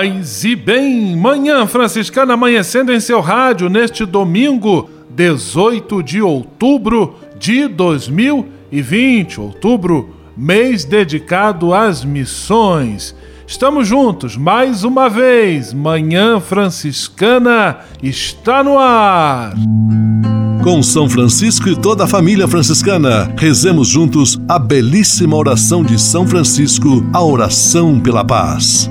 Paz e bem, manhã franciscana amanhecendo em seu rádio neste domingo, 18 de outubro de 2020. Outubro, mês dedicado às missões. Estamos juntos mais uma vez. Manhã Franciscana está no ar. Com São Francisco e toda a família franciscana, rezemos juntos a belíssima oração de São Francisco, a oração pela paz.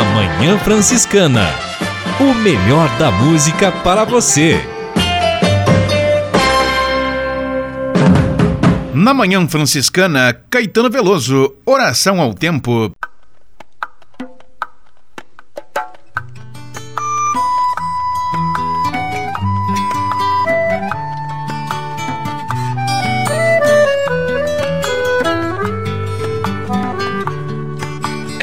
Na Manhã Franciscana. O melhor da música para você. Na Manhã Franciscana, Caetano Veloso, Oração ao Tempo.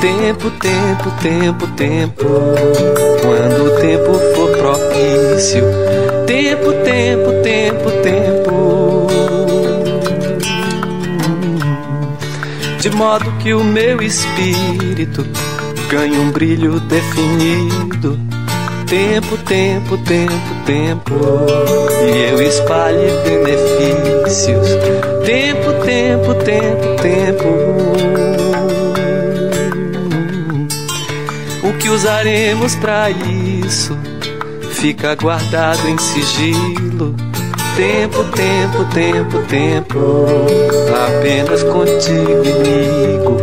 Tempo, tempo, tempo, tempo. Quando o tempo for propício. Tempo, tempo, tempo, tempo. De modo que o meu espírito ganhe um brilho definido. Tempo, tempo, tempo, tempo. E eu espalhe benefícios. Tempo, tempo, tempo, tempo. Que usaremos para isso fica guardado em sigilo. Tempo, tempo, tempo, tempo, apenas contigo, amigo.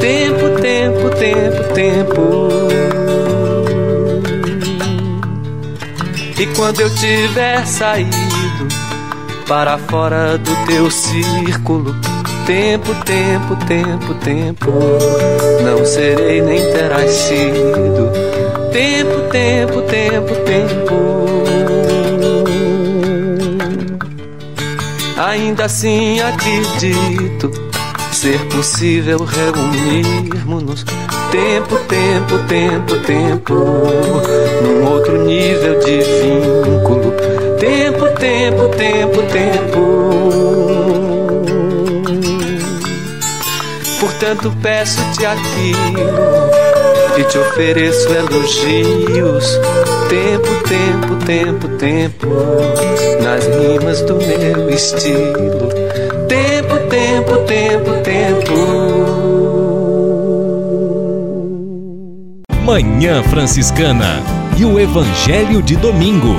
Tempo, tempo, tempo, tempo. E quando eu tiver saído para fora do teu círculo Tempo, tempo, tempo, tempo, não serei nem terás sido. Tempo, tempo, tempo, tempo. Ainda assim acredito ser possível reunirmos-nos. Tempo, tempo, tempo, tempo, num outro nível de vínculo. Tempo, tempo, tempo, tempo. Portanto, peço-te aquilo e te ofereço elogios. Tempo, tempo, tempo, tempo, nas rimas do meu estilo. Tempo, tempo, tempo, tempo. Manhã Franciscana e o Evangelho de Domingo.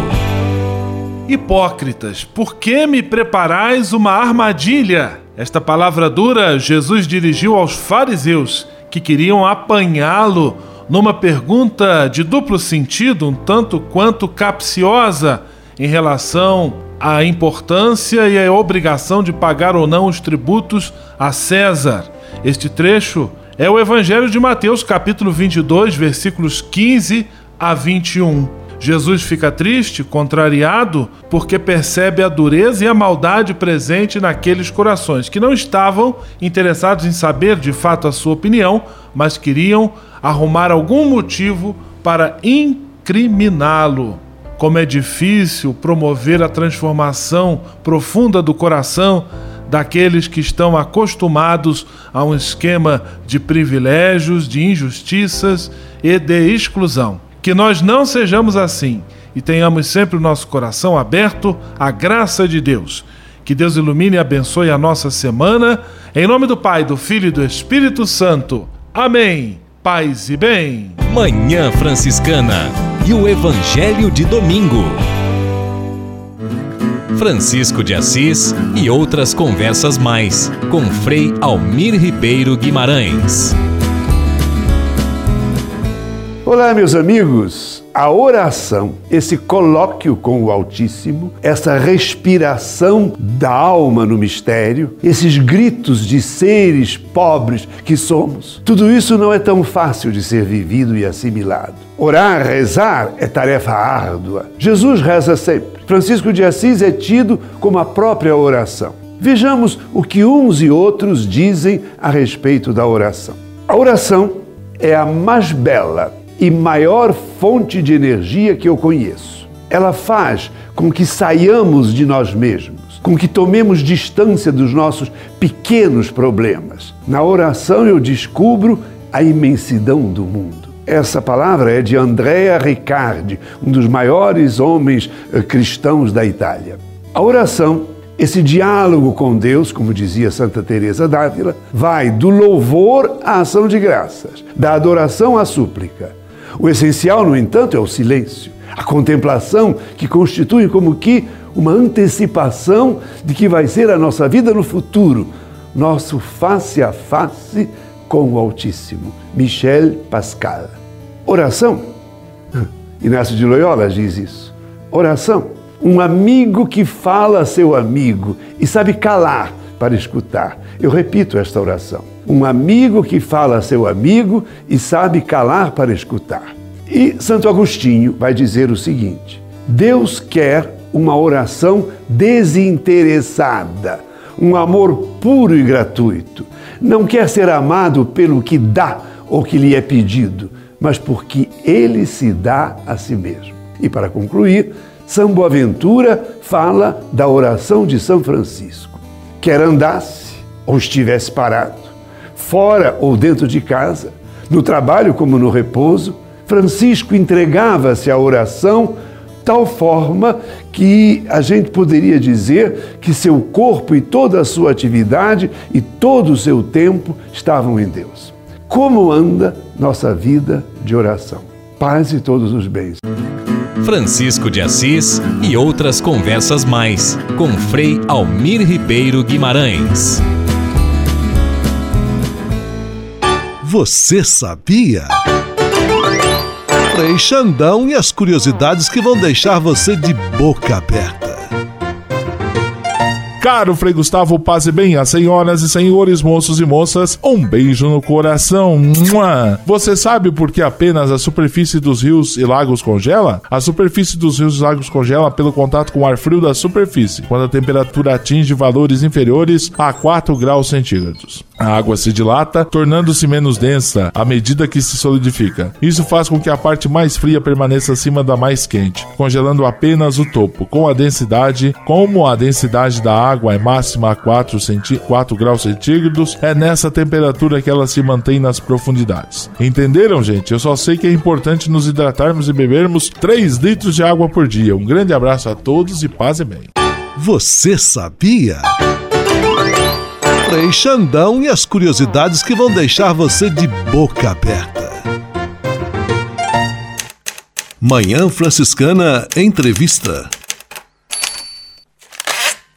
Hipócritas, por que me preparais uma armadilha? Esta palavra dura Jesus dirigiu aos fariseus que queriam apanhá-lo numa pergunta de duplo sentido, um tanto quanto capciosa em relação à importância e à obrigação de pagar ou não os tributos a César. Este trecho é o Evangelho de Mateus, capítulo 22, versículos 15 a 21. Jesus fica triste, contrariado, porque percebe a dureza e a maldade presente naqueles corações que não estavam interessados em saber de fato a sua opinião, mas queriam arrumar algum motivo para incriminá-lo. Como é difícil promover a transformação profunda do coração daqueles que estão acostumados a um esquema de privilégios, de injustiças e de exclusão. Que nós não sejamos assim e tenhamos sempre o nosso coração aberto à graça de Deus. Que Deus ilumine e abençoe a nossa semana. Em nome do Pai, do Filho e do Espírito Santo. Amém. Paz e bem. Manhã Franciscana e o Evangelho de Domingo. Francisco de Assis e outras conversas mais com Frei Almir Ribeiro Guimarães. Olá, meus amigos. A oração, esse colóquio com o Altíssimo, essa respiração da alma no mistério, esses gritos de seres pobres que somos, tudo isso não é tão fácil de ser vivido e assimilado. Orar, rezar é tarefa árdua. Jesus reza sempre. Francisco de Assis é tido como a própria oração. Vejamos o que uns e outros dizem a respeito da oração. A oração é a mais bela e maior fonte de energia que eu conheço. Ela faz com que saiamos de nós mesmos, com que tomemos distância dos nossos pequenos problemas. Na oração eu descubro a imensidão do mundo. Essa palavra é de Andrea Riccardi, um dos maiores homens eh, cristãos da Itália. A oração esse diálogo com Deus, como dizia Santa Teresa d'Ávila, vai do louvor à ação de graças, da adoração à súplica. O essencial, no entanto, é o silêncio, a contemplação que constitui como que uma antecipação de que vai ser a nossa vida no futuro, nosso face a face com o Altíssimo. Michel Pascal. Oração. Inácio de Loyola diz isso. Oração. Um amigo que fala a seu amigo e sabe calar para escutar. Eu repito esta oração um amigo que fala a seu amigo e sabe calar para escutar. E Santo Agostinho vai dizer o seguinte: Deus quer uma oração desinteressada, um amor puro e gratuito. Não quer ser amado pelo que dá ou que lhe é pedido, mas porque ele se dá a si mesmo. E para concluir, São Boaventura fala da oração de São Francisco. Quer andasse ou estivesse parado, fora ou dentro de casa, no trabalho como no repouso, Francisco entregava-se à oração tal forma que a gente poderia dizer que seu corpo e toda a sua atividade e todo o seu tempo estavam em Deus. Como anda nossa vida de oração? Paz e todos os bens. Francisco de Assis e outras conversas mais com Frei Almir Ribeiro Guimarães. Você sabia? Frei Xandão e as curiosidades que vão deixar você de boca aberta. Caro Frei Gustavo, passe bem as senhoras e senhores, moços e moças, um beijo no coração. Você sabe por que apenas a superfície dos rios e lagos congela? A superfície dos rios e lagos congela pelo contato com o ar frio da superfície, quando a temperatura atinge valores inferiores a 4 graus centígrados. A água se dilata, tornando-se menos densa à medida que se solidifica. Isso faz com que a parte mais fria permaneça acima da mais quente, congelando apenas o topo. Com a densidade, como a densidade da água é máxima a 4, 4 graus centígrados, é nessa temperatura que ela se mantém nas profundidades. Entenderam, gente? Eu só sei que é importante nos hidratarmos e bebermos 3 litros de água por dia. Um grande abraço a todos e paz e bem. Você sabia? Frei Xandão e as curiosidades que vão deixar você de boca aberta. Manhã Franciscana Entrevista.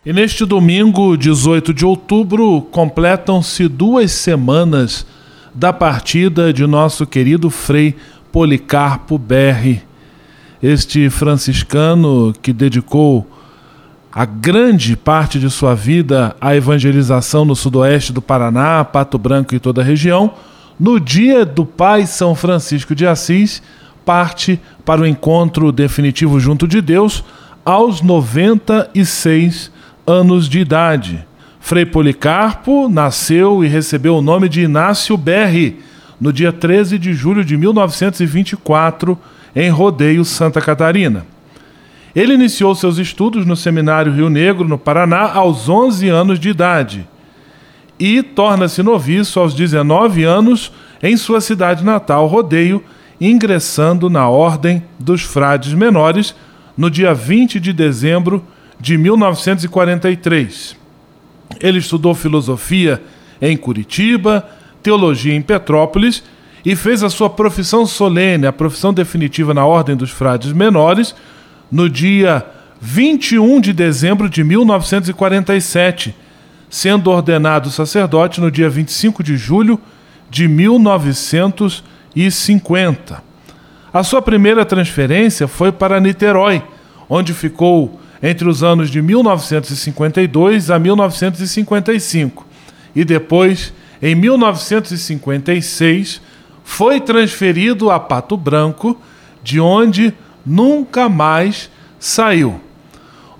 E neste domingo, 18 de outubro, completam-se duas semanas da partida de nosso querido Frei Policarpo Berri, este franciscano que dedicou a grande parte de sua vida à evangelização no sudoeste do Paraná, Pato Branco e toda a região, no dia do Pai São Francisco de Assis, parte para o encontro definitivo junto de Deus aos 96 anos de idade. Frei Policarpo nasceu e recebeu o nome de Inácio Berri no dia 13 de julho de 1924, em Rodeio, Santa Catarina. Ele iniciou seus estudos no Seminário Rio Negro, no Paraná, aos 11 anos de idade e torna-se noviço aos 19 anos em sua cidade natal, Rodeio, ingressando na Ordem dos Frades Menores no dia 20 de dezembro de 1943. Ele estudou filosofia em Curitiba, teologia em Petrópolis e fez a sua profissão solene, a profissão definitiva na Ordem dos Frades Menores no dia 21 de dezembro de 1947, sendo ordenado sacerdote no dia 25 de julho de 1950. A sua primeira transferência foi para Niterói, onde ficou entre os anos de 1952 a 1955, e depois, em 1956, foi transferido a Pato Branco, de onde nunca mais saiu.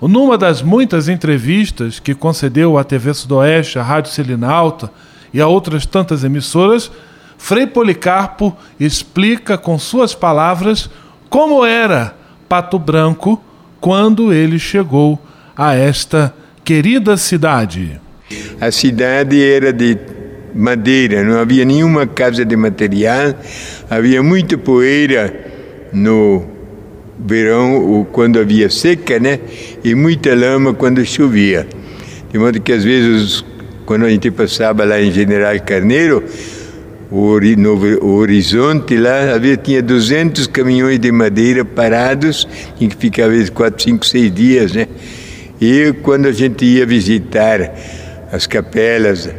Numa das muitas entrevistas que concedeu à TV Sudoeste, à Rádio Selinalta e a outras tantas emissoras, Frei Policarpo explica com suas palavras como era Pato Branco quando ele chegou a esta querida cidade. A cidade era de madeira, não havia nenhuma casa de material, havia muita poeira no verão, quando havia seca, né? E muita lama quando chovia. De modo que às vezes, quando a gente passava lá em General Carneiro, o, horizonte lá havia tinha 200 caminhões de madeira parados, em que ficava 4, 5, 6 dias, né? E quando a gente ia visitar as capelas,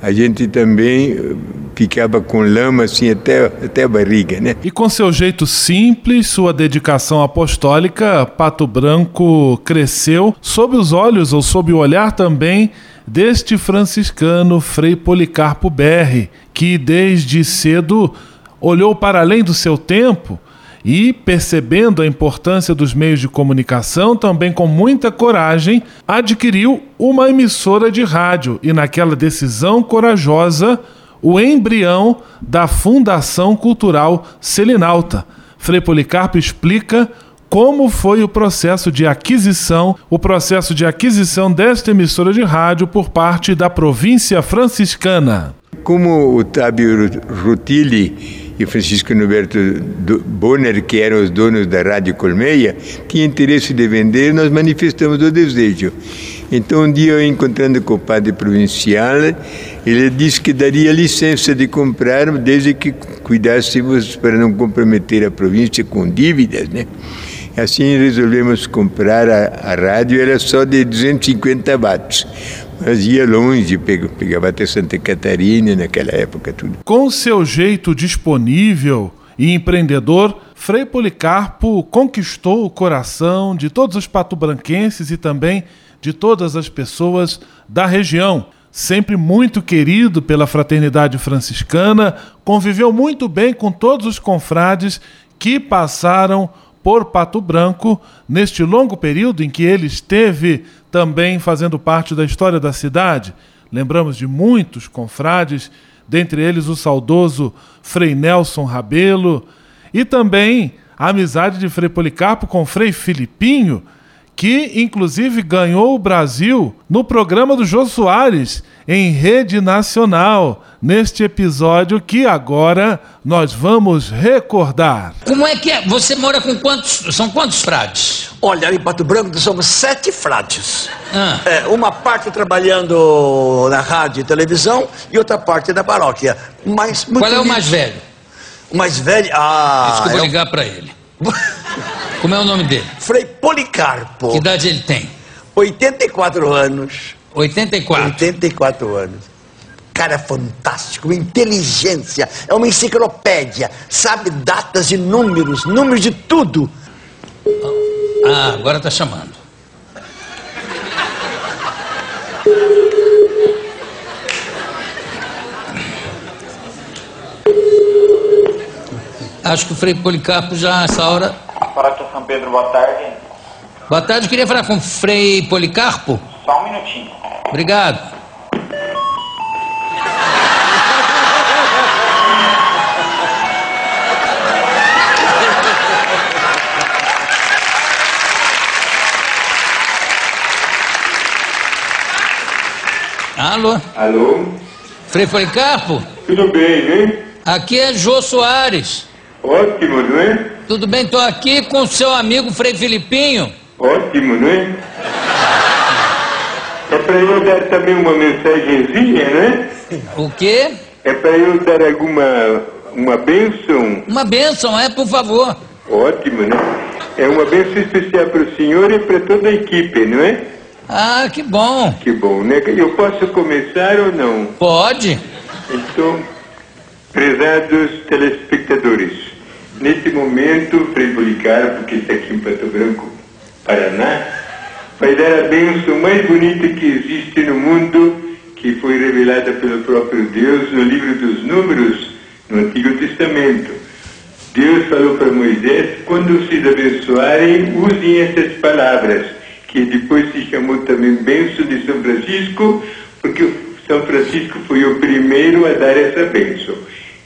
a gente também ficava com lama assim até, até a barriga, né? E com seu jeito simples, sua dedicação apostólica, Pato Branco cresceu sob os olhos ou sob o olhar também deste franciscano Frei Policarpo Berri, que desde cedo olhou para além do seu tempo e, percebendo a importância dos meios de comunicação, também com muita coragem, adquiriu uma emissora de rádio e, naquela decisão corajosa, o embrião da Fundação Cultural Selinalta. Frei Policarpo explica como foi o processo de aquisição, o processo de aquisição desta emissora de rádio por parte da província franciscana. Como o Tábio Rutilli e Francisco Norberto Bonner, que eram os donos da Rádio Colmeia, tinham interesse de vender, nós manifestamos o desejo. Então, um dia eu encontrando com o padre provincial, ele disse que daria licença de comprar, desde que cuidássemos para não comprometer a província com dívidas, né? Assim resolvemos comprar a, a rádio, era só de 250 watts. Mas ia longe, pegava até Santa Catarina naquela época tudo. Com seu jeito disponível e empreendedor, Frei Policarpo conquistou o coração de todos os patobranquenses e também de todas as pessoas da região. Sempre muito querido pela fraternidade franciscana, conviveu muito bem com todos os confrades que passaram por Pato Branco neste longo período em que ele esteve também fazendo parte da história da cidade. Lembramos de muitos confrades, dentre eles o saudoso Frei Nelson Rabelo, e também a amizade de Frei Policarpo com Frei Filipinho, que inclusive ganhou o Brasil no programa do Jô Soares em rede nacional, neste episódio que agora nós vamos recordar. Como é que é? Você mora com quantos? São quantos frades? Olha, em Pato Branco somos sete frades. Ah. É, uma parte trabalhando na rádio e televisão e outra parte na paróquia. Mas Qual é o mais velho? O mais velho? Ah. Eu vou ligar para ele. Como é o nome dele? Frei Policarpo. Que idade ele tem? 84 anos. 84? 84 anos. Cara fantástico, inteligência, é uma enciclopédia, sabe datas e números, números de tudo. Ah, agora tá chamando. Acho que o Frei Policarpo já, essa hora. Paróquia São Pedro, boa tarde. Boa tarde, eu queria falar com o Frei Policarpo. Só um minutinho. Obrigado. Alô? Alô? Frei Policarpo? Tudo bem, né? Aqui é Jô Soares. Ótimo, não é? Tudo bem, estou aqui com o seu amigo Frei Filipinho. Ótimo, não é? É para eu dar também uma mensagenzinha, né? O quê? É para eu dar alguma uma bênção. Uma bênção, é, por favor. Ótimo, né? É uma bênção especial para o senhor e para toda a equipe, não é? Ah, que bom. Que bom, né? Eu posso começar ou não? Pode. Então, prezados telespectadores, neste momento, Frei Policarpo, que está aqui em Pato Branco, Paraná, vai dar a bênção mais bonita que existe no mundo, que foi revelada pelo próprio Deus no livro dos Números, no Antigo Testamento. Deus falou para Moisés: quando vocês abençoarem, usem essas palavras, que depois se chamou também bênção de São Francisco, porque São Francisco foi o primeiro a dar essa bênção.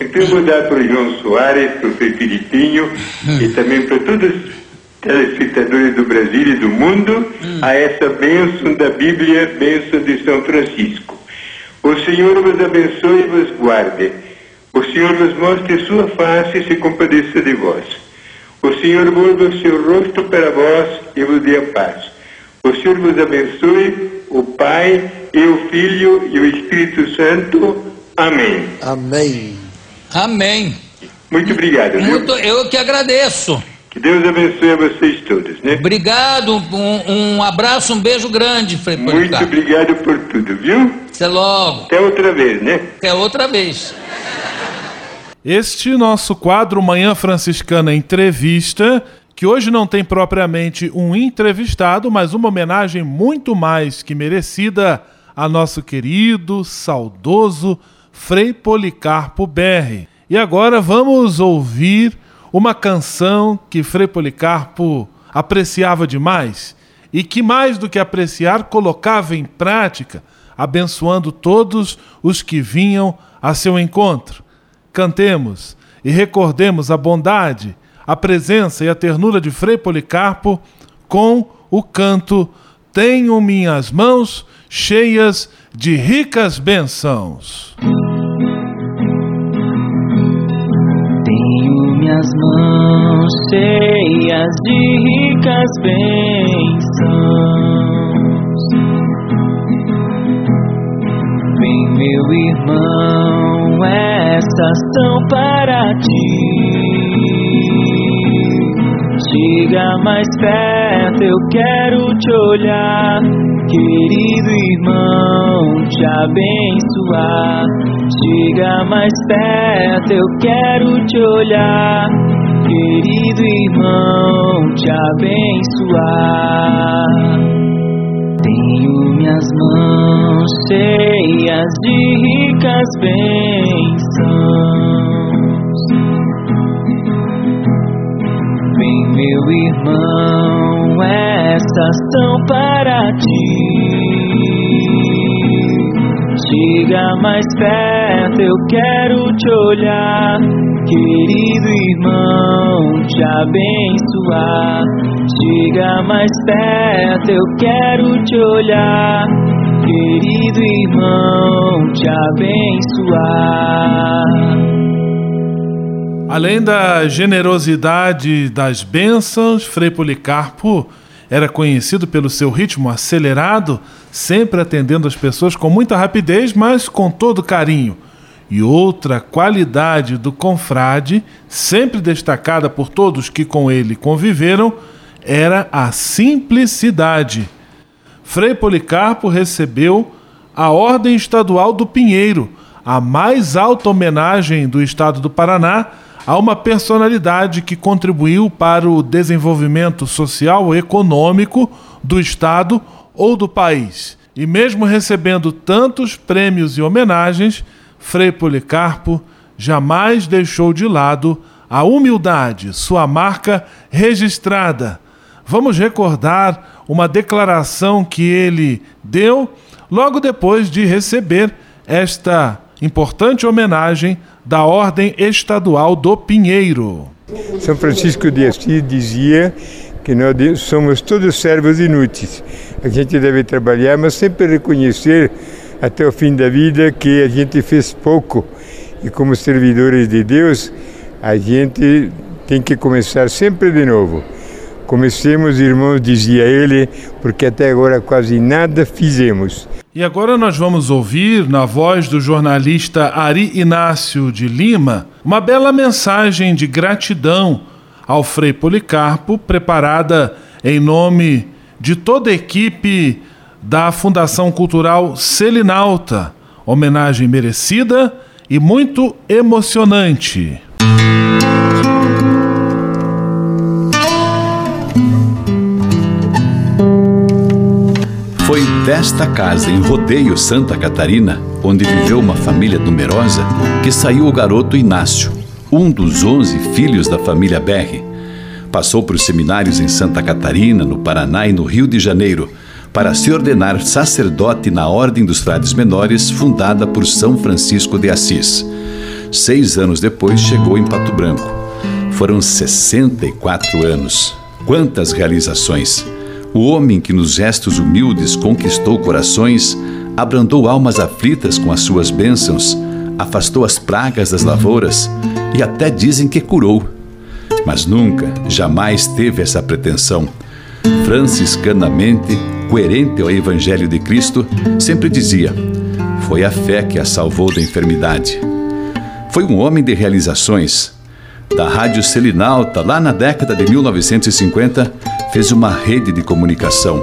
Então eu vou dar para o João Soares, para o Frei Filipinho e também para todos os telespectadores do Brasil e do mundo a essa bênção da Bíblia, bênção de São Francisco. O Senhor vos abençoe e vos guarde. O Senhor vos mostre sua face e se compadeça de vós. O Senhor volva o seu rosto para vós e vos dê a paz. O Senhor vos abençoe, o Pai e o Filho e o Espírito Santo. Amém. Amém. Amém. Muito obrigado. Muito, eu que agradeço. Que Deus abençoe a vocês todos, né? Obrigado, um, um abraço, um beijo grande, Frei Muito Policarpo. obrigado por tudo, viu? Até logo. Até outra vez, né? Até outra vez. Este nosso quadro Manhã Franciscana Entrevista, que hoje não tem propriamente um entrevistado, mas uma homenagem muito mais que merecida a nosso querido, saudoso Frei Policarpo Berri. E agora vamos ouvir uma canção que Frei Policarpo apreciava demais e que, mais do que apreciar, colocava em prática, abençoando todos os que vinham a seu encontro. Cantemos e recordemos a bondade, a presença e a ternura de Frei Policarpo com o canto Tenho minhas mãos cheias de ricas bênçãos. Tenho minhas mãos cheias de ricas bênçãos. Vem, meu irmão, estas são para ti. Chega mais perto, eu quero te olhar, querido irmão, te abençoar. Chega mais perto, eu quero te olhar, querido irmão, te abençoar. Tenho minhas mãos cheias de ricas bênçãos. Meu irmão, estas são para ti. Chega mais perto, eu quero te olhar, querido irmão, te abençoar. Chega mais perto, eu quero te olhar, querido irmão, te abençoar. Além da generosidade das bênçãos, Frei Policarpo era conhecido pelo seu ritmo acelerado, sempre atendendo as pessoas com muita rapidez, mas com todo carinho. E outra qualidade do confrade, sempre destacada por todos que com ele conviveram, era a simplicidade. Frei Policarpo recebeu a Ordem Estadual do Pinheiro, a mais alta homenagem do estado do Paraná a uma personalidade que contribuiu para o desenvolvimento social e econômico do Estado ou do país. E mesmo recebendo tantos prêmios e homenagens, Frei Policarpo jamais deixou de lado a humildade, sua marca registrada. Vamos recordar uma declaração que ele deu logo depois de receber esta importante homenagem da Ordem Estadual do Pinheiro. São Francisco de Assis dizia que nós somos todos servos inúteis. A gente deve trabalhar, mas sempre reconhecer até o fim da vida que a gente fez pouco. E como servidores de Deus, a gente tem que começar sempre de novo. Comecemos, irmãos, dizia ele, porque até agora quase nada fizemos. E agora nós vamos ouvir, na voz do jornalista Ari Inácio de Lima, uma bela mensagem de gratidão ao Frei Policarpo, preparada em nome de toda a equipe da Fundação Cultural Selinalta. Homenagem merecida e muito emocionante. Desta casa, em Rodeio, Santa Catarina, onde viveu uma família numerosa, que saiu o garoto Inácio, um dos onze filhos da família Berri. Passou por seminários em Santa Catarina, no Paraná e no Rio de Janeiro, para se ordenar sacerdote na Ordem dos Frades Menores, fundada por São Francisco de Assis. Seis anos depois, chegou em Pato Branco. Foram 64 anos. Quantas realizações! O homem que nos gestos humildes conquistou corações, abrandou almas aflitas com as suas bênçãos, afastou as pragas das lavouras e até dizem que curou. Mas nunca, jamais teve essa pretensão. Franciscanamente, coerente ao Evangelho de Cristo, sempre dizia: Foi a fé que a salvou da enfermidade. Foi um homem de realizações. Da Rádio Selinalta, lá na década de 1950, fez uma rede de comunicação.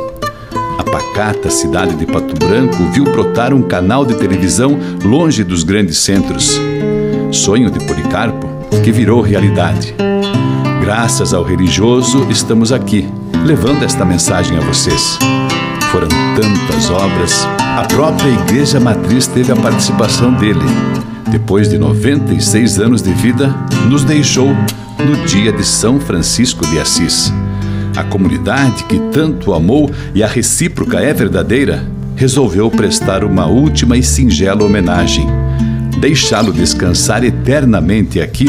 A pacata cidade de Pato Branco viu brotar um canal de televisão longe dos grandes centros. Sonho de Policarpo que virou realidade. Graças ao religioso, estamos aqui, levando esta mensagem a vocês. Foram tantas obras, a própria Igreja Matriz teve a participação dele. Depois de 96 anos de vida, nos deixou no dia de São Francisco de Assis. A comunidade que tanto amou e a recíproca é verdadeira, resolveu prestar uma última e singela homenagem. Deixá-lo descansar eternamente aqui,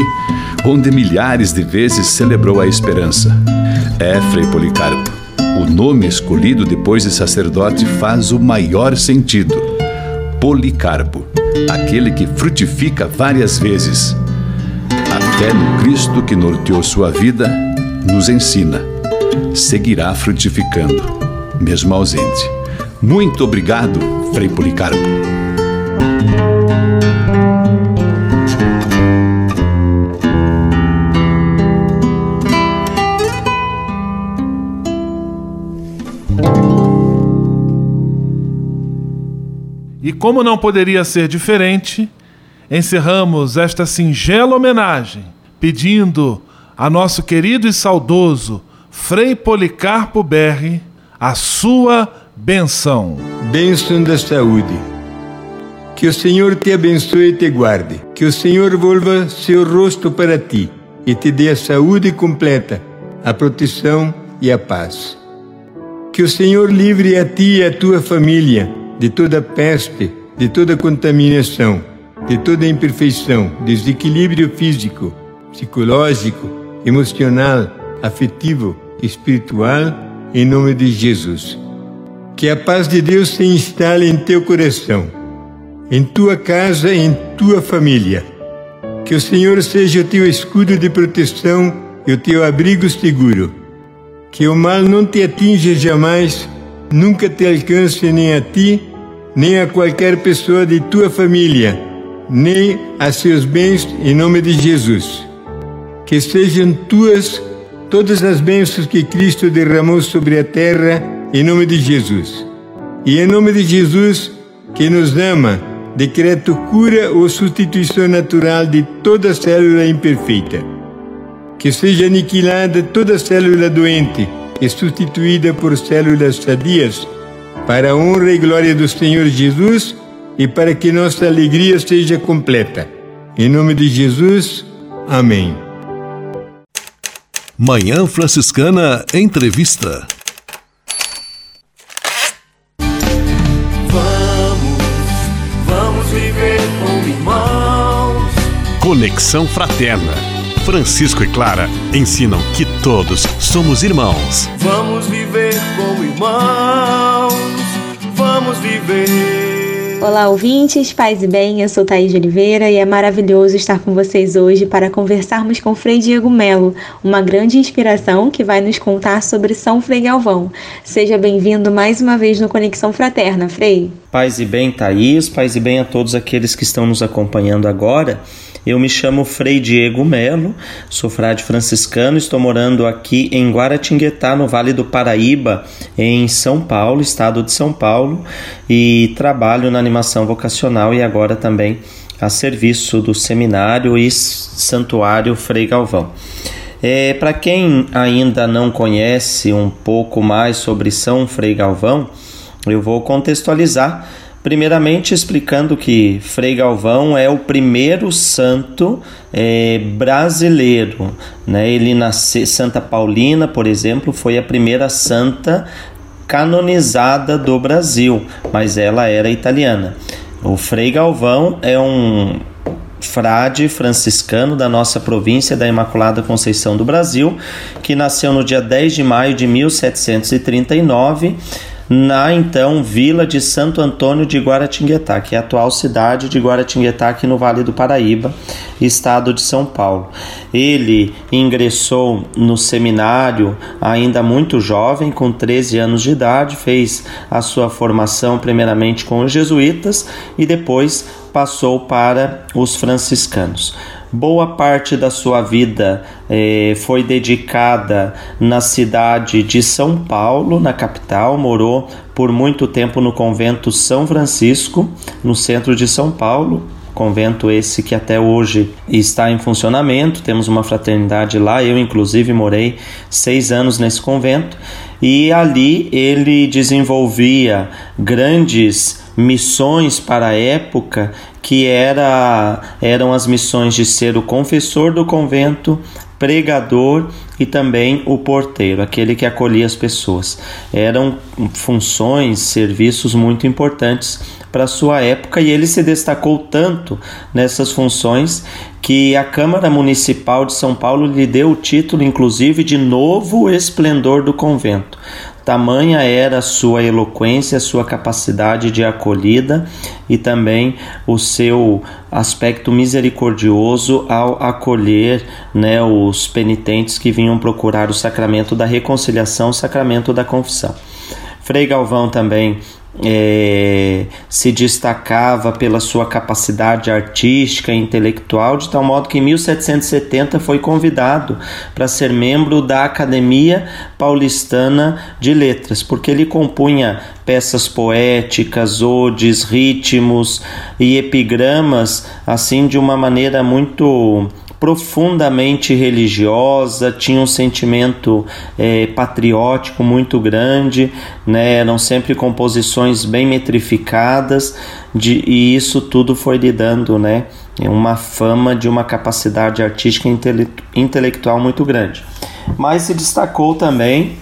onde milhares de vezes celebrou a esperança. É, Frei Policarpo, o nome escolhido depois de sacerdote faz o maior sentido. Policarpo, aquele que frutifica várias vezes. A fé no Cristo que norteou sua vida nos ensina seguirá frutificando, mesmo ausente. Muito obrigado, Frei Policarpo. E como não poderia ser diferente, encerramos esta singela homenagem pedindo a nosso querido e saudoso Frei Policarpo Berri, a sua benção. Bênção da saúde. Que o Senhor te abençoe e te guarde. Que o Senhor volva seu rosto para ti e te dê a saúde completa, a proteção e a paz. Que o Senhor livre a ti e a tua família de toda peste, de toda contaminação, de toda imperfeição, desequilíbrio físico, psicológico, emocional, afetivo, espiritual, em nome de Jesus. Que a paz de Deus se instale em teu coração, em tua casa, em tua família. Que o Senhor seja o teu escudo de proteção e o teu abrigo seguro. Que o mal não te atinja jamais, nunca te alcance nem a ti, nem a qualquer pessoa de tua família, nem a seus bens, em nome de Jesus. Que sejam tuas todas as bênçãos que Cristo derramou sobre a terra, em nome de Jesus. E em nome de Jesus, que nos ama, decreto cura ou substituição natural de toda célula imperfeita. Que seja aniquilada toda célula doente e substituída por células sadias, para a honra e glória do Senhor Jesus e para que nossa alegria seja completa. Em nome de Jesus, amém. Manhã Franciscana Entrevista. Vamos, vamos viver como irmãos. Conexão Fraterna. Francisco e Clara ensinam que todos somos irmãos. Vamos viver como irmãos. Vamos viver. Olá, ouvintes, paz e bem, eu sou Thaís de Oliveira e é maravilhoso estar com vocês hoje para conversarmos com Frei Diego Melo, uma grande inspiração que vai nos contar sobre São Frei Galvão. Seja bem-vindo mais uma vez no Conexão Fraterna, Frei. Paz e bem, Thaís, paz e bem a todos aqueles que estão nos acompanhando agora. Eu me chamo Frei Diego Melo, sou frade franciscano, estou morando aqui em Guaratinguetá, no Vale do Paraíba, em São Paulo, estado de São Paulo, e trabalho na animação vocacional e agora também a serviço do seminário e santuário Frei Galvão. É, Para quem ainda não conhece um pouco mais sobre São Frei Galvão, eu vou contextualizar Primeiramente, explicando que Frei Galvão é o primeiro santo é, brasileiro. Né? Ele nasceu, Santa Paulina, por exemplo, foi a primeira santa canonizada do Brasil, mas ela era italiana. O Frei Galvão é um frade franciscano da nossa província da Imaculada Conceição do Brasil, que nasceu no dia 10 de maio de 1739 na então vila de Santo Antônio de Guaratinguetá, que é a atual cidade de Guaratinguetá, aqui no Vale do Paraíba, estado de São Paulo. Ele ingressou no seminário ainda muito jovem, com 13 anos de idade, fez a sua formação primeiramente com os jesuítas e depois passou para os franciscanos. Boa parte da sua vida eh, foi dedicada na cidade de São Paulo, na capital. Morou por muito tempo no convento São Francisco, no centro de São Paulo. Convento esse que até hoje está em funcionamento. Temos uma fraternidade lá. Eu, inclusive, morei seis anos nesse convento. E ali ele desenvolvia grandes missões para a época que era, eram as missões de ser o confessor do convento, pregador e também o porteiro, aquele que acolhia as pessoas. Eram funções, serviços muito importantes para sua época e ele se destacou tanto nessas funções que a Câmara Municipal de São Paulo lhe deu o título, inclusive, de Novo Esplendor do Convento. Tamanha era sua eloquência, sua capacidade de acolhida e também o seu aspecto misericordioso ao acolher né, os penitentes que vinham procurar o sacramento da reconciliação, o sacramento da confissão. Frei Galvão também é, se destacava pela sua capacidade artística e intelectual, de tal modo que em 1770 foi convidado para ser membro da Academia Paulistana de Letras, porque ele compunha peças poéticas, odes, ritmos e epigramas, assim de uma maneira muito profundamente religiosa, tinha um sentimento é, patriótico muito grande, né? eram sempre composições bem metrificadas, de, e isso tudo foi lhe dando né? uma fama de uma capacidade artística e intelectual muito grande. Mas se destacou também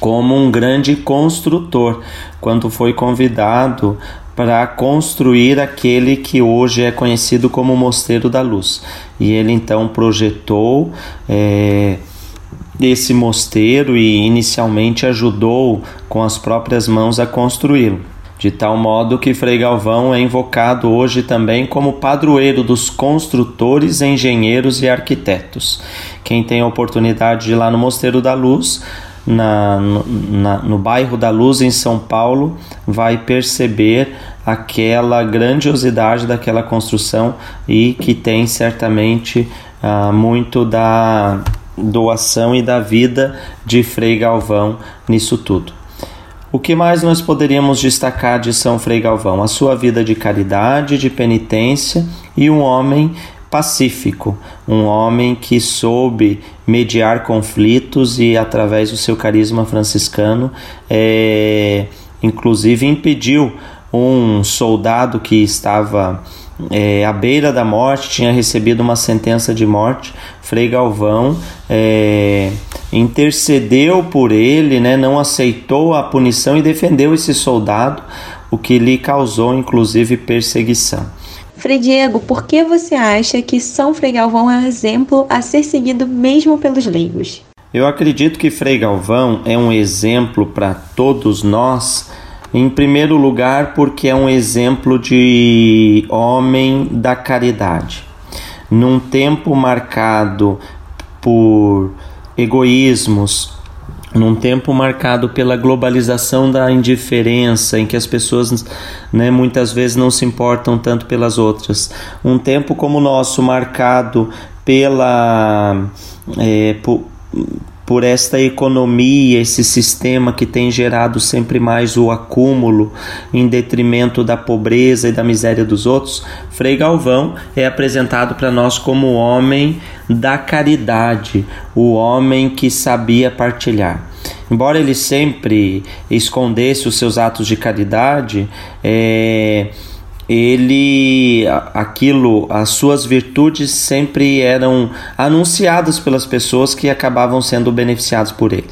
como um grande construtor, quando foi convidado para construir aquele que hoje é conhecido como Mosteiro da Luz. E ele então projetou é, esse mosteiro e inicialmente ajudou com as próprias mãos a construí-lo. De tal modo que Frei Galvão é invocado hoje também como padroeiro dos construtores, engenheiros e arquitetos. Quem tem a oportunidade de ir lá no Mosteiro da Luz na, na, no bairro da Luz, em São Paulo, vai perceber aquela grandiosidade daquela construção e que tem certamente ah, muito da doação e da vida de Frei Galvão nisso tudo. O que mais nós poderíamos destacar de São Frei Galvão? A sua vida de caridade, de penitência e um homem pacífico, um homem que soube mediar conflitos e, através do seu carisma franciscano, é, inclusive impediu um soldado que estava é, à beira da morte, tinha recebido uma sentença de morte. Frei Galvão é, intercedeu por ele, né, não aceitou a punição e defendeu esse soldado, o que lhe causou inclusive perseguição. Frei Diego, por que você acha que São Frei Galvão é um exemplo a ser seguido mesmo pelos leigos? Eu acredito que Frei Galvão é um exemplo para todos nós, em primeiro lugar, porque é um exemplo de homem da caridade. Num tempo marcado por egoísmos, num tempo marcado pela globalização da indiferença, em que as pessoas né, muitas vezes não se importam tanto pelas outras, um tempo como o nosso marcado pela é, por, por esta economia, esse sistema que tem gerado sempre mais o acúmulo em detrimento da pobreza e da miséria dos outros, Frei Galvão é apresentado para nós como o homem da caridade, o homem que sabia partilhar. Embora ele sempre escondesse os seus atos de caridade, é, ele aquilo as suas virtudes sempre eram anunciadas pelas pessoas que acabavam sendo beneficiadas por ele.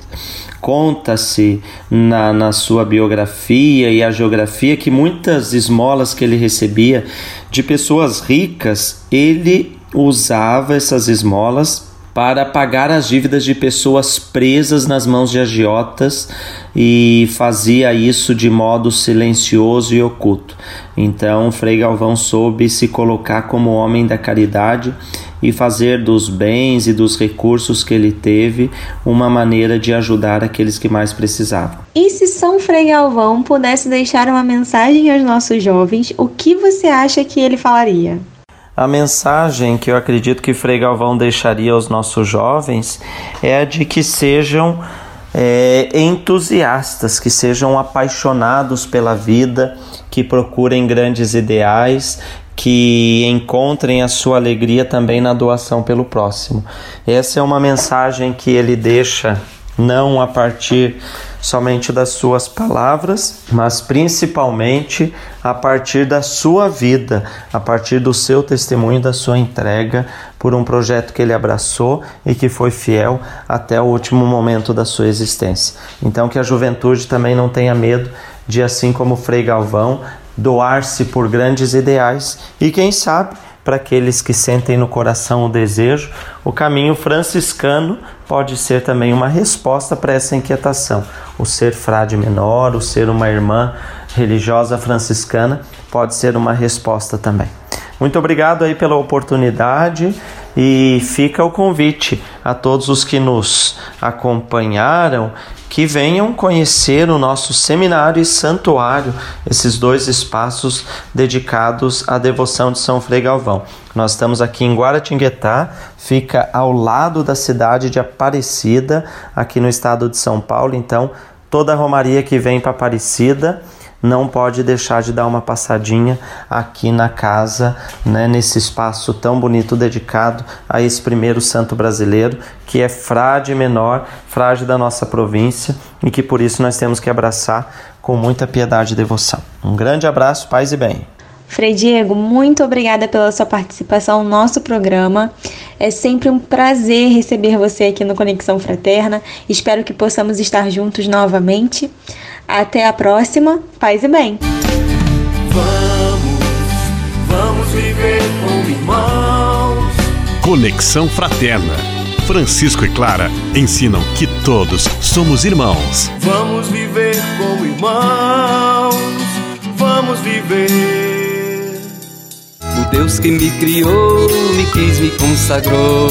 Conta-se na, na sua biografia e a geografia que muitas esmolas que ele recebia de pessoas ricas ele usava essas esmolas para pagar as dívidas de pessoas presas nas mãos de agiotas e fazia isso de modo silencioso e oculto. Então, Frei Galvão soube se colocar como homem da caridade e fazer dos bens e dos recursos que ele teve uma maneira de ajudar aqueles que mais precisavam. E se São Frei Galvão pudesse deixar uma mensagem aos nossos jovens, o que você acha que ele falaria? A mensagem que eu acredito que Frei Galvão deixaria aos nossos jovens é a de que sejam é, entusiastas, que sejam apaixonados pela vida, que procurem grandes ideais, que encontrem a sua alegria também na doação pelo próximo. Essa é uma mensagem que ele deixa não a partir somente das suas palavras, mas principalmente a partir da sua vida, a partir do seu testemunho, da sua entrega por um projeto que ele abraçou e que foi fiel até o último momento da sua existência. Então, que a juventude também não tenha medo de, assim como Frei Galvão, doar-se por grandes ideais e, quem sabe, para aqueles que sentem no coração o desejo, o caminho franciscano pode ser também uma resposta para essa inquietação. O ser frade menor, o ser uma irmã religiosa franciscana pode ser uma resposta também. Muito obrigado aí pela oportunidade e fica o convite a todos os que nos acompanharam que venham conhecer o nosso seminário e santuário, esses dois espaços dedicados à devoção de São Frei Galvão. Nós estamos aqui em Guaratinguetá, fica ao lado da cidade de Aparecida, aqui no estado de São Paulo. Então, toda a romaria que vem para Aparecida não pode deixar de dar uma passadinha aqui na casa, né, nesse espaço tão bonito dedicado a esse primeiro santo brasileiro, que é frade menor, frade da nossa província e que por isso nós temos que abraçar com muita piedade e devoção. Um grande abraço, paz e bem. Frei Diego, muito obrigada pela sua participação no nosso programa. É sempre um prazer receber você aqui no Conexão Fraterna. Espero que possamos estar juntos novamente. Até a próxima. Paz e bem. Vamos, vamos viver como irmãos. Conexão Fraterna. Francisco e Clara ensinam que todos somos irmãos. Vamos viver como irmãos. Vamos viver. O Deus que me criou, me quis, me consagrou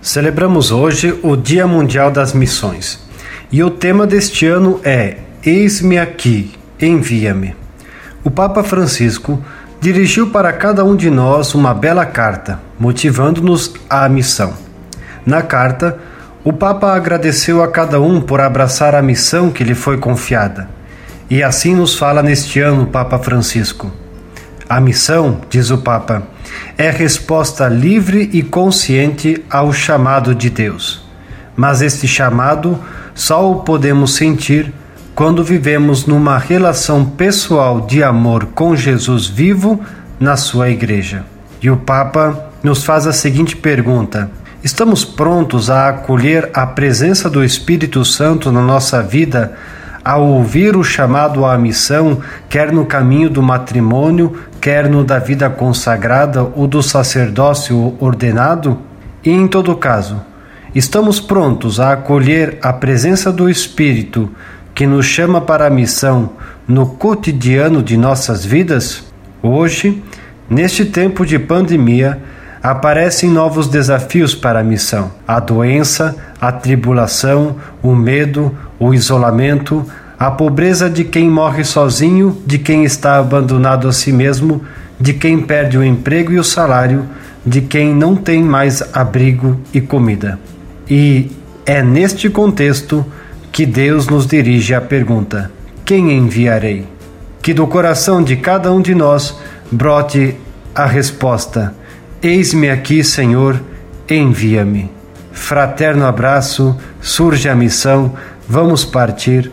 Celebramos hoje o Dia Mundial das Missões e o tema deste ano é Eis-me aqui, envia-me. O Papa Francisco dirigiu para cada um de nós uma bela carta, motivando-nos à missão. Na carta, o Papa agradeceu a cada um por abraçar a missão que lhe foi confiada. E assim nos fala neste ano o Papa Francisco. A missão, diz o Papa, é resposta livre e consciente ao chamado de Deus. Mas este chamado só o podemos sentir quando vivemos numa relação pessoal de amor com Jesus vivo na sua igreja. E o Papa nos faz a seguinte pergunta: Estamos prontos a acolher a presença do Espírito Santo na nossa vida? ao ouvir o chamado à missão, quer no caminho do matrimônio, quer no da vida consagrada ou do sacerdócio ordenado? E em todo caso, estamos prontos a acolher a presença do Espírito que nos chama para a missão no cotidiano de nossas vidas? Hoje, neste tempo de pandemia, aparecem novos desafios para a missão: a doença, a tribulação, o medo, o isolamento, a pobreza de quem morre sozinho, de quem está abandonado a si mesmo, de quem perde o emprego e o salário, de quem não tem mais abrigo e comida. E é neste contexto que Deus nos dirige a pergunta: Quem enviarei? Que do coração de cada um de nós brote a resposta: Eis-me aqui, Senhor, envia-me. Fraterno abraço, surge a missão, vamos partir,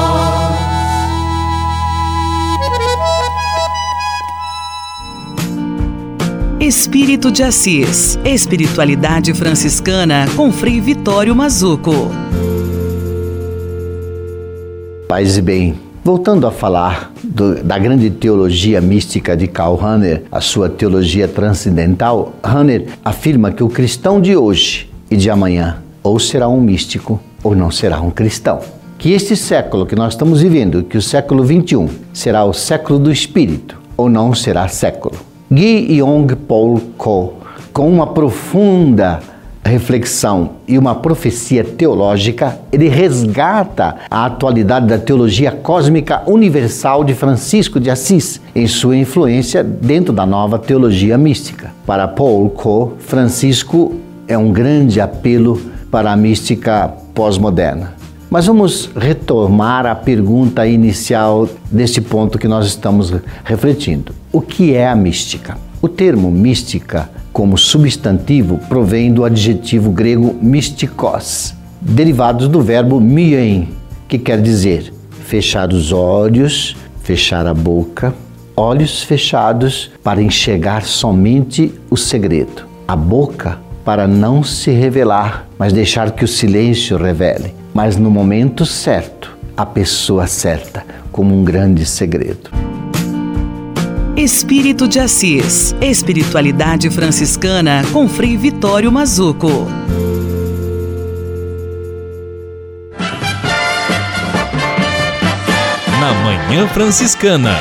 Espírito de Assis. Espiritualidade franciscana com Frei Vitório Mazuco. Paz e bem. Voltando a falar do, da grande teologia mística de Karl Rahner, a sua teologia transcendental, Rahner afirma que o cristão de hoje e de amanhã ou será um místico ou não será um cristão. Que este século que nós estamos vivendo, que o século 21, será o século do espírito ou não será século. Guy Yong Paul Ko, com uma profunda reflexão e uma profecia teológica, ele resgata a atualidade da teologia cósmica universal de Francisco de Assis, em sua influência dentro da nova teologia mística. Para Paul Coe, Francisco é um grande apelo para a mística pós-moderna. Mas vamos retomar a pergunta inicial deste ponto que nós estamos refletindo. O que é a mística? O termo mística, como substantivo, provém do adjetivo grego mystikos, derivados do verbo mien, que quer dizer fechar os olhos, fechar a boca, olhos fechados para enxergar somente o segredo, a boca para não se revelar, mas deixar que o silêncio revele mas no momento certo, a pessoa certa, como um grande segredo. Espírito de Assis. Espiritualidade franciscana com Frei Vitório Mazuco. Na Manhã Franciscana.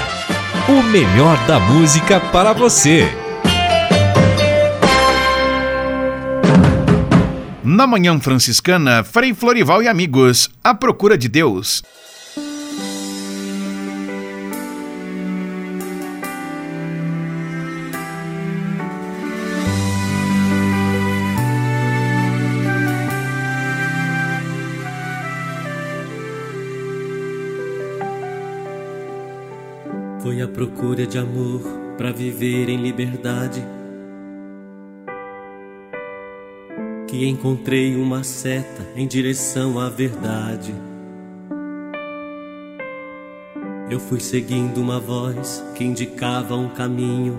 O melhor da música para você. Na Manhã Franciscana, Frei Florival e amigos, a procura de Deus. Foi a procura de amor para viver em liberdade que encontrei uma seta em direção à verdade. Eu fui seguindo uma voz que indicava um caminho.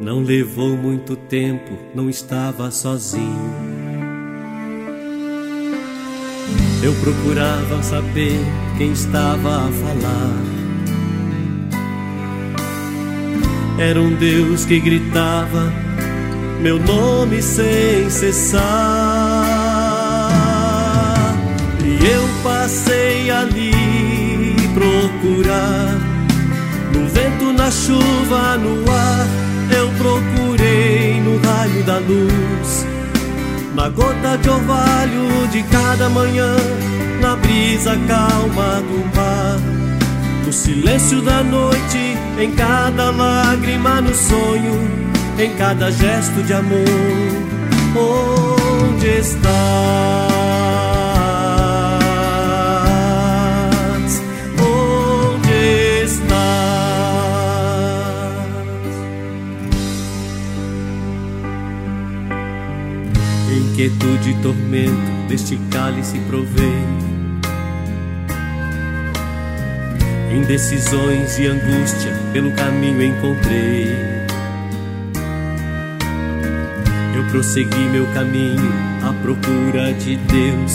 Não levou muito tempo, não estava sozinho. Eu procurava saber quem estava a falar. Era um Deus que gritava meu nome sem cessar. E eu passei ali procurar, no vento, na chuva, no ar. Eu procurei no raio da luz, na gota de orvalho de cada manhã, na brisa calma do mar, no silêncio da noite, em cada lágrima, no sonho em cada gesto de amor. Onde estás? Inquietude e tormento deste cálice provei. Indecisões e angústia pelo caminho encontrei. Eu prossegui meu caminho à procura de Deus.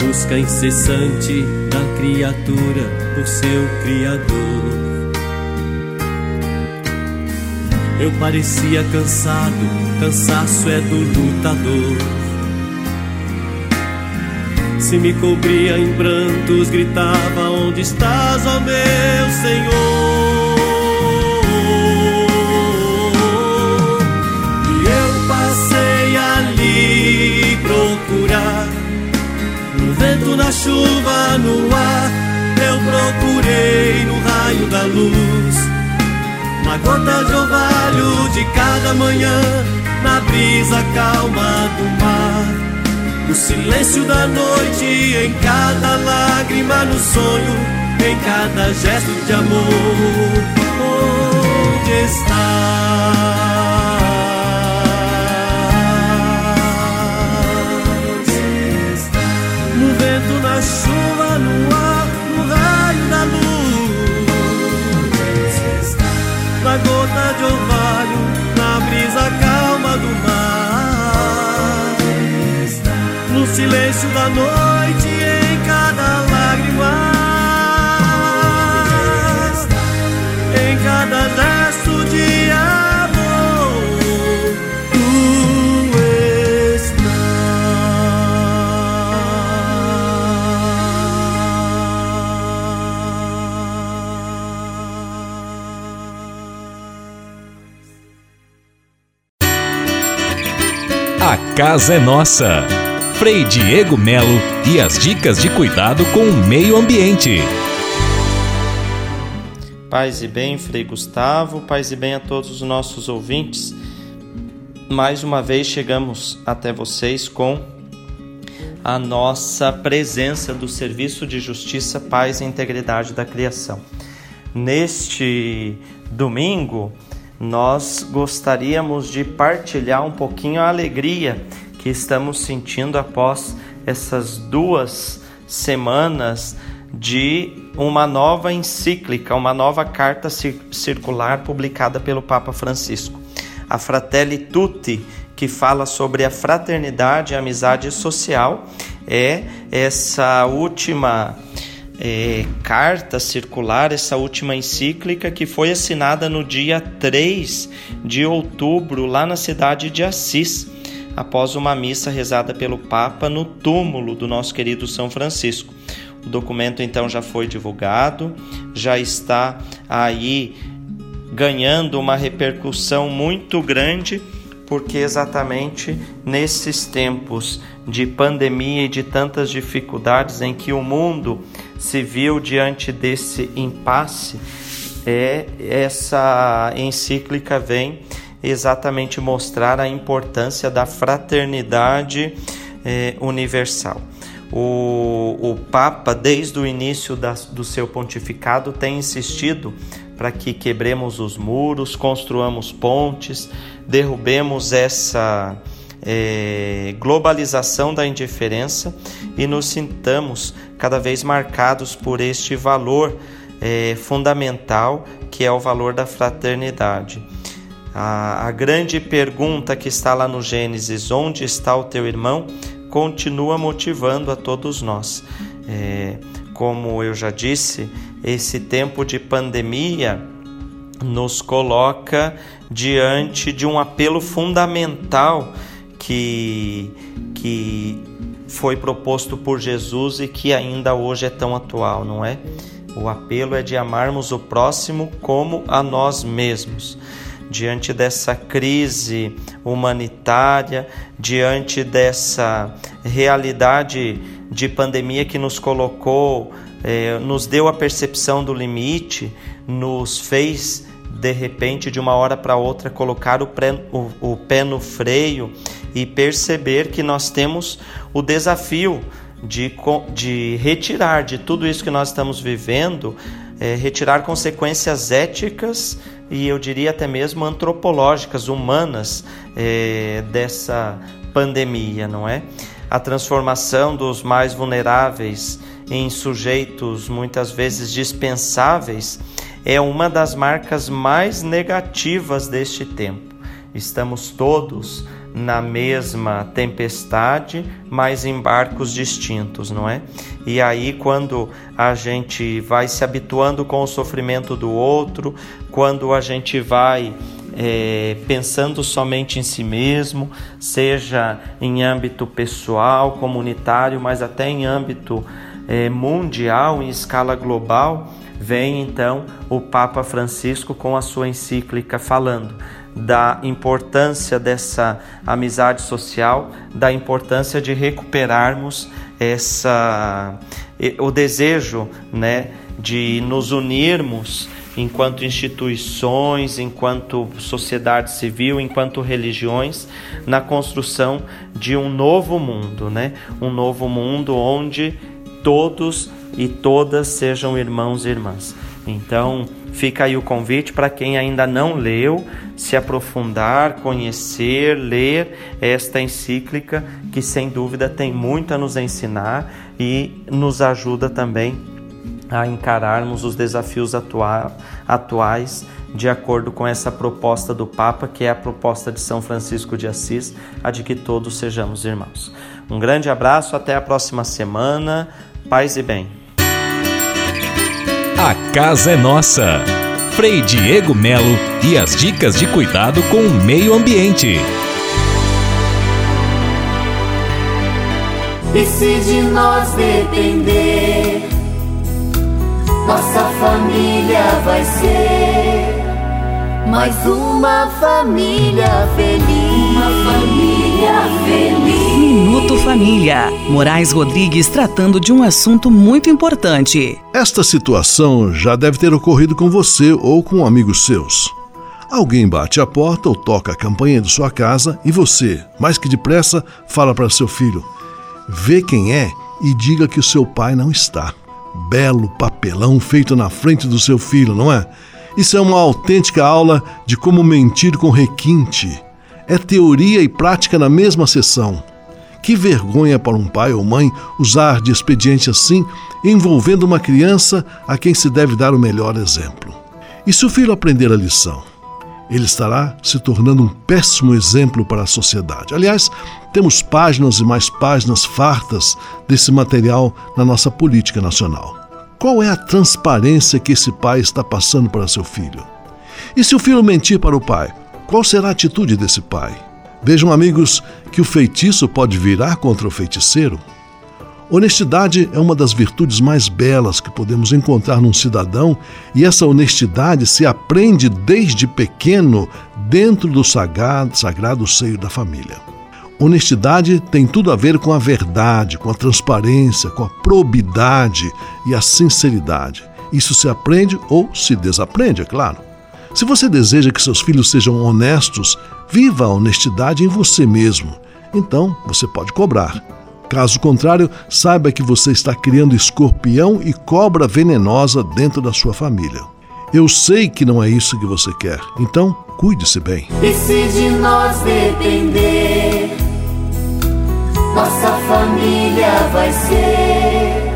Busca incessante da criatura por seu Criador. Eu parecia cansado, cansaço é do lutador. Se me cobria em prantos, gritava: Onde estás, ó meu Senhor? procurar. No vento, na chuva, no ar, eu procurei no raio da luz. Na gota de orvalho de cada manhã, na brisa calma do mar. No silêncio da noite, em cada lágrima, no sonho, em cada gesto de amor. Onde está? Gota de orvalho, na brisa calma do mar. No silêncio da noite, em cada lágrima. Em cada gesto casa é nossa. Frei Diego Melo e as dicas de cuidado com o meio ambiente. Paz e bem, Frei Gustavo, paz e bem a todos os nossos ouvintes. Mais uma vez chegamos até vocês com a nossa presença do Serviço de Justiça, Paz e Integridade da Criação. Neste domingo, nós gostaríamos de partilhar um pouquinho a alegria que estamos sentindo após essas duas semanas de uma nova encíclica, uma nova carta circular publicada pelo Papa Francisco, a Fratelli Tutti, que fala sobre a fraternidade e amizade social, é essa última é, carta circular, essa última encíclica que foi assinada no dia 3 de outubro, lá na cidade de Assis, após uma missa rezada pelo Papa no túmulo do nosso querido São Francisco. O documento então já foi divulgado, já está aí ganhando uma repercussão muito grande, porque exatamente nesses tempos de pandemia e de tantas dificuldades em que o mundo se viu diante desse impasse, é essa encíclica vem exatamente mostrar a importância da fraternidade é, universal. O, o Papa, desde o início da, do seu pontificado, tem insistido para que quebremos os muros, construamos pontes, derrubemos essa é, globalização da indiferença e nos sintamos cada vez marcados por este valor é, fundamental que é o valor da fraternidade. A, a grande pergunta que está lá no Gênesis: onde está o teu irmão? continua motivando a todos nós. É, como eu já disse, esse tempo de pandemia nos coloca diante de um apelo fundamental que, que foi proposto por Jesus e que ainda hoje é tão atual, não é? O apelo é de amarmos o próximo como a nós mesmos diante dessa crise humanitária, diante dessa realidade de pandemia que nos colocou, eh, nos deu a percepção do limite, nos fez de repente, de uma hora para outra, colocar o, pré, o, o pé no freio e perceber que nós temos o desafio de, de retirar de tudo isso que nós estamos vivendo, é, retirar consequências éticas e eu diria até mesmo antropológicas, humanas é, dessa pandemia, não é? A transformação dos mais vulneráveis em sujeitos muitas vezes dispensáveis é uma das marcas mais negativas deste tempo. Estamos todos na mesma tempestade, mas em barcos distintos, não é? E aí, quando a gente vai se habituando com o sofrimento do outro, quando a gente vai é, pensando somente em si mesmo, seja em âmbito pessoal, comunitário, mas até em âmbito é, mundial, em escala global, vem então o Papa Francisco com a sua encíclica falando da importância dessa amizade social, da importância de recuperarmos essa o desejo, né, de nos unirmos enquanto instituições, enquanto sociedade civil, enquanto religiões, na construção de um novo mundo, né? Um novo mundo onde todos e todas sejam irmãos e irmãs. Então, fica aí o convite para quem ainda não leu, se aprofundar, conhecer, ler esta encíclica que sem dúvida tem muito a nos ensinar e nos ajuda também a encararmos os desafios atua atuais de acordo com essa proposta do Papa, que é a proposta de São Francisco de Assis, a de que todos sejamos irmãos. Um grande abraço, até a próxima semana. Paz e bem. A casa é nossa. Frei Diego Melo e as dicas de cuidado com o meio ambiente. E se de nós depender, nossa família vai ser Mais uma família feliz. Uma família feliz. Minuto Família. Moraes Rodrigues tratando de um assunto muito importante. Esta situação já deve ter ocorrido com você ou com amigos seus. Alguém bate a porta ou toca a campanha de sua casa e você, mais que depressa, fala para seu filho: vê quem é e diga que o seu pai não está. Belo papelão feito na frente do seu filho, não é? Isso é uma autêntica aula de como mentir com requinte. É teoria e prática na mesma sessão. Que vergonha para um pai ou mãe usar de expediente assim, envolvendo uma criança a quem se deve dar o melhor exemplo. E se o filho aprender a lição? Ele estará se tornando um péssimo exemplo para a sociedade. Aliás, temos páginas e mais páginas fartas desse material na nossa política nacional. Qual é a transparência que esse pai está passando para seu filho? E se o filho mentir para o pai, qual será a atitude desse pai? Vejam, amigos, que o feitiço pode virar contra o feiticeiro. Honestidade é uma das virtudes mais belas que podemos encontrar num cidadão, e essa honestidade se aprende desde pequeno dentro do sagrado, sagrado seio da família. Honestidade tem tudo a ver com a verdade, com a transparência, com a probidade e a sinceridade. Isso se aprende ou se desaprende, é claro. Se você deseja que seus filhos sejam honestos, viva a honestidade em você mesmo. Então, você pode cobrar. Caso contrário, saiba que você está criando escorpião e cobra venenosa dentro da sua família. Eu sei que não é isso que você quer, então cuide-se bem. E se de nós depender, nossa família vai ser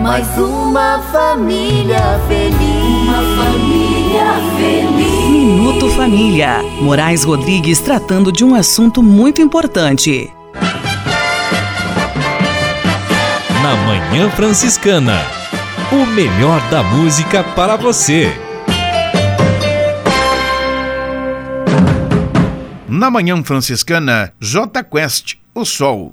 mais uma família feliz. Uma família feliz. Minuto Família. Moraes Rodrigues tratando de um assunto muito importante. Na Manhã Franciscana. O melhor da música para você. Na Manhã Franciscana, J Quest, o Sol.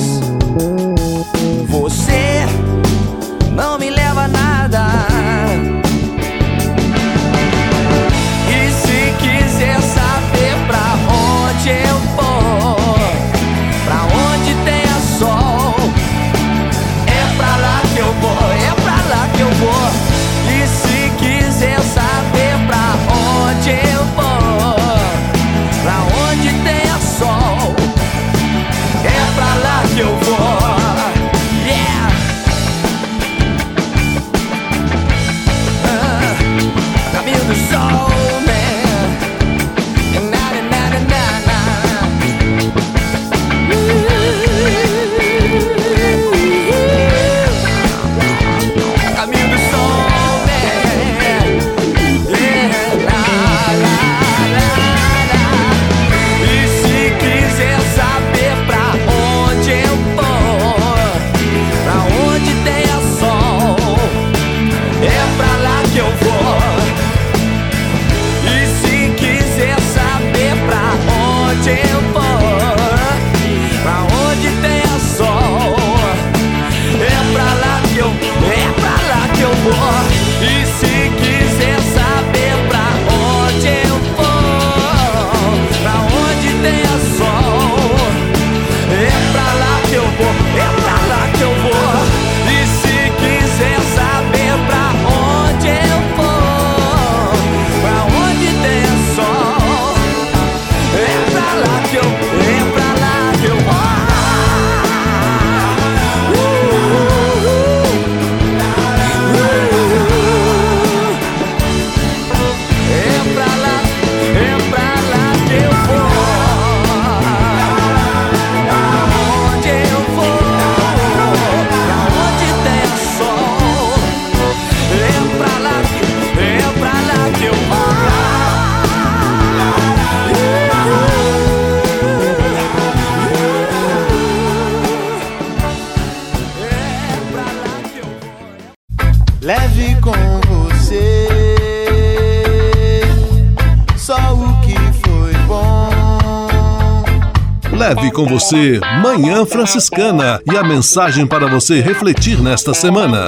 Leve com você Manhã Franciscana e a mensagem para você refletir nesta semana.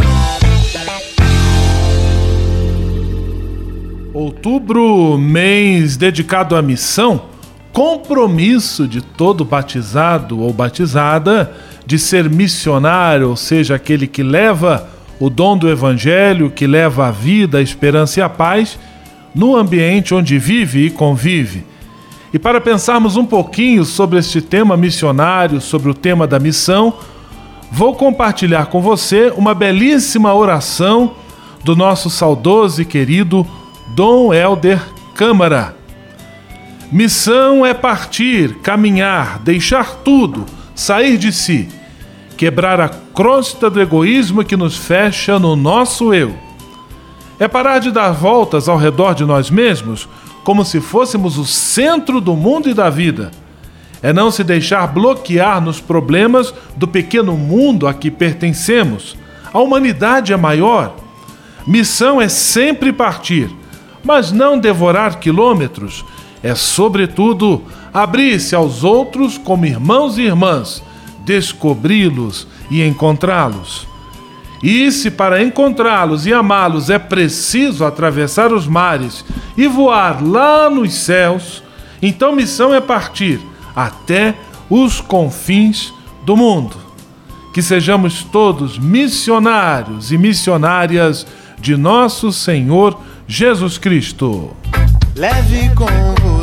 Outubro, mês dedicado à missão, compromisso de todo batizado ou batizada de ser missionário, ou seja, aquele que leva o dom do evangelho, que leva a vida, a esperança e a paz no ambiente onde vive e convive. E para pensarmos um pouquinho sobre este tema missionário, sobre o tema da missão, vou compartilhar com você uma belíssima oração do nosso saudoso e querido Dom Helder Câmara. Missão é partir, caminhar, deixar tudo, sair de si, quebrar a crosta do egoísmo que nos fecha no nosso eu. É parar de dar voltas ao redor de nós mesmos como se fôssemos o centro do mundo e da vida. É não se deixar bloquear nos problemas do pequeno mundo a que pertencemos. A humanidade é maior. Missão é sempre partir mas não devorar quilômetros. É, sobretudo, abrir-se aos outros como irmãos e irmãs, descobri-los e encontrá-los. E se para encontrá-los e amá-los é preciso atravessar os mares e voar lá nos céus, então missão é partir até os confins do mundo. Que sejamos todos missionários e missionárias de nosso Senhor Jesus Cristo. Leve com você